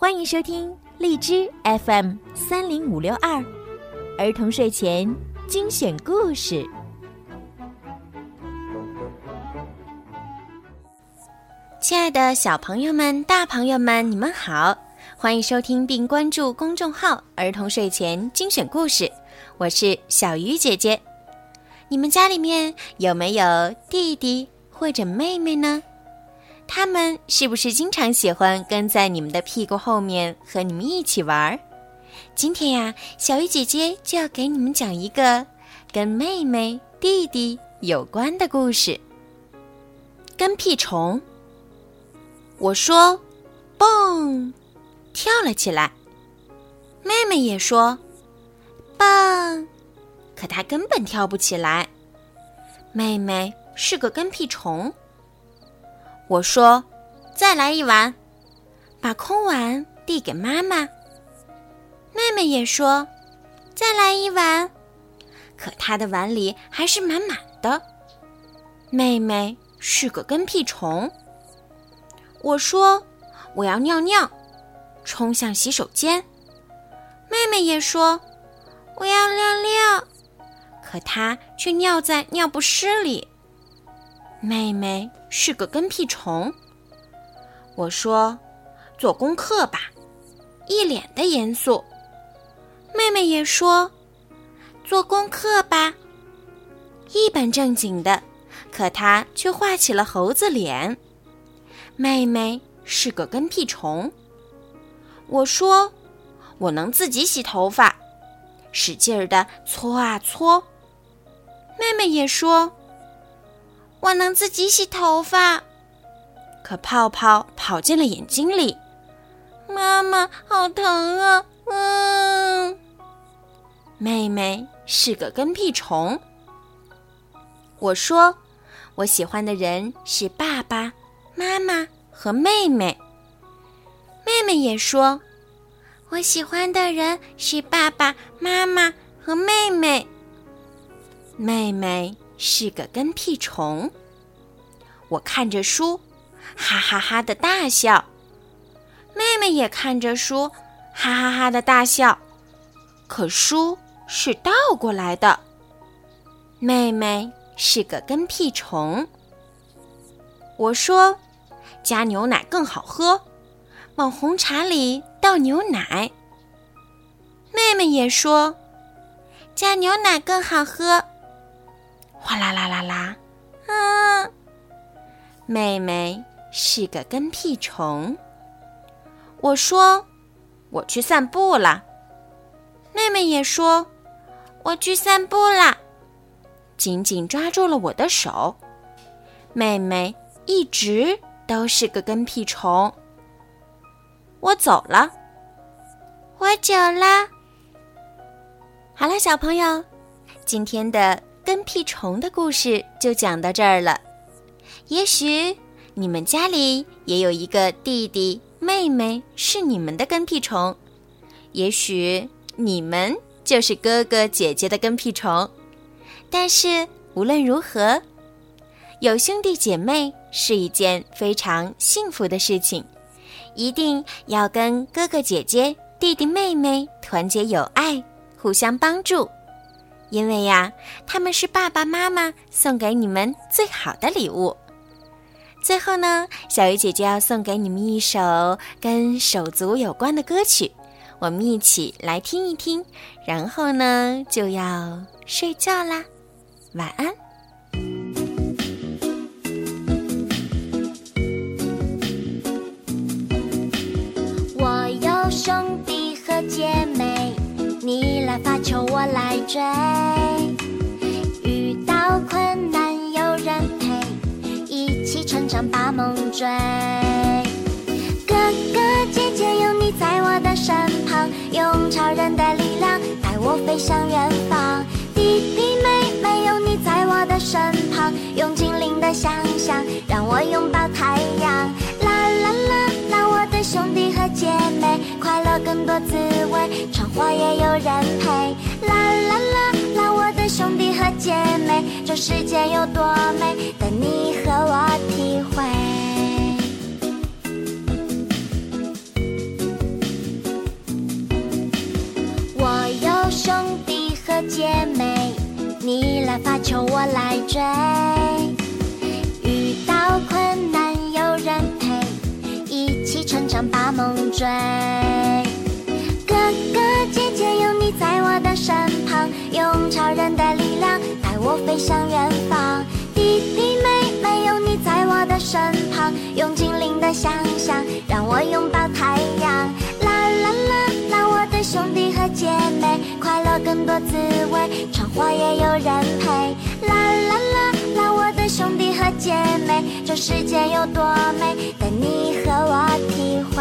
欢迎收听荔枝 FM 三零五六二儿童睡前精选故事。亲爱的小朋友们、大朋友们，你们好！欢迎收听并关注公众号“儿童睡前精选故事”，我是小鱼姐姐。你们家里面有没有弟弟或者妹妹呢？他们是不是经常喜欢跟在你们的屁股后面和你们一起玩儿？今天呀，小鱼姐姐就要给你们讲一个跟妹妹、弟弟有关的故事——跟屁虫。我说：“蹦！”跳了起来。妹妹也说：“蹦！”可她根本跳不起来。妹妹是个跟屁虫。我说：“再来一碗。”把空碗递给妈妈。妹妹也说：“再来一碗。”可她的碗里还是满满的。妹妹是个跟屁虫。我说：“我要尿尿。”冲向洗手间。妹妹也说：“我要尿尿。”可她却尿在尿不湿里。妹妹是个跟屁虫。我说：“做功课吧。”一脸的严肃。妹妹也说：“做功课吧。”一本正经的，可她却画起了猴子脸。妹妹是个跟屁虫。我说：“我能自己洗头发。”使劲儿的搓啊搓。妹妹也说：“我能自己洗头发。”可泡泡跑进了眼睛里。妈妈，好疼啊！嗯。妹妹是个跟屁虫。我说：“我喜欢的人是爸爸。”妈妈和妹妹，妹妹也说：“我喜欢的人是爸爸妈妈和妹妹。”妹妹是个跟屁虫。我看着书，哈哈哈的大笑。妹妹也看着书，哈哈哈的大笑。可书是倒过来的。妹妹是个跟屁虫。我说。加牛奶更好喝，往红茶里倒牛奶。妹妹也说，加牛奶更好喝。哗啦啦啦啦，啊！妹妹是个跟屁虫。我说，我去散步了。妹妹也说，我去散步了，紧紧抓住了我的手。妹妹一直。都是个跟屁虫。我走了，我走了。好了，小朋友，今天的跟屁虫的故事就讲到这儿了。也许你们家里也有一个弟弟妹妹是你们的跟屁虫，也许你们就是哥哥姐姐的跟屁虫。但是无论如何。有兄弟姐妹是一件非常幸福的事情，一定要跟哥哥姐姐、弟弟妹妹团结友爱，互相帮助，因为呀，他们是爸爸妈妈送给你们最好的礼物。最后呢，小鱼姐姐要送给你们一首跟手足有关的歌曲，我们一起来听一听，然后呢就要睡觉啦，晚安。我有兄弟和姐妹，我来追。遇到困难有人陪，一起成长把梦追。哥哥姐姐有你在我的身旁，用超人的力量带我飞向远方。弟弟妹妹有你在我的身旁，用精灵的想象让我拥抱世界有多美等你和我体会。我有兄弟和姐妹你来发球我来追。遇到困难有人陪一起成长把梦追。飞向远方。弟弟妹妹有你在我的身旁，用精灵的想象让我拥抱太阳。啦啦啦啦，我的兄弟和姐妹，快乐更多滋味，闯祸也有人陪。啦啦啦啦，我的兄弟和姐妹，这世界有多美，等你和我体会。